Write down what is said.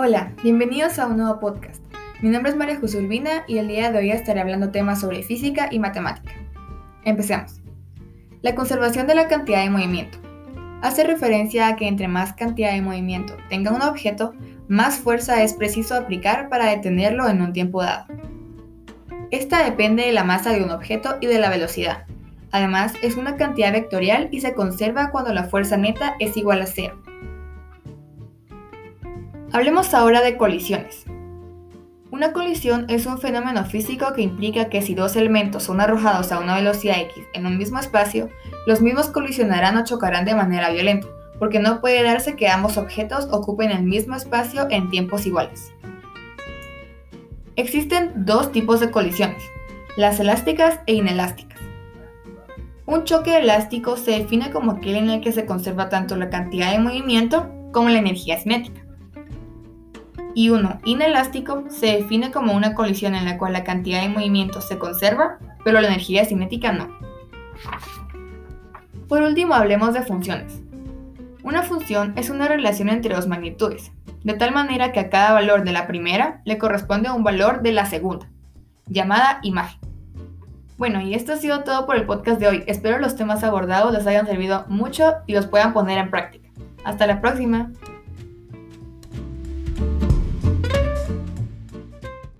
Hola, bienvenidos a un nuevo podcast. Mi nombre es María José Urbina y el día de hoy estaré hablando temas sobre física y matemática. Empecemos. La conservación de la cantidad de movimiento. Hace referencia a que entre más cantidad de movimiento tenga un objeto, más fuerza es preciso aplicar para detenerlo en un tiempo dado. Esta depende de la masa de un objeto y de la velocidad. Además, es una cantidad vectorial y se conserva cuando la fuerza neta es igual a cero. Hablemos ahora de colisiones. Una colisión es un fenómeno físico que implica que si dos elementos son arrojados a una velocidad x en un mismo espacio, los mismos colisionarán o chocarán de manera violenta, porque no puede darse que ambos objetos ocupen el mismo espacio en tiempos iguales. Existen dos tipos de colisiones, las elásticas e inelásticas. Un choque elástico se define como aquel en el que se conserva tanto la cantidad de movimiento como la energía cinética. Y uno inelástico se define como una colisión en la cual la cantidad de movimiento se conserva, pero la energía cinética no. Por último, hablemos de funciones. Una función es una relación entre dos magnitudes, de tal manera que a cada valor de la primera le corresponde un valor de la segunda, llamada imagen. Bueno, y esto ha sido todo por el podcast de hoy. Espero los temas abordados les hayan servido mucho y los puedan poner en práctica. Hasta la próxima.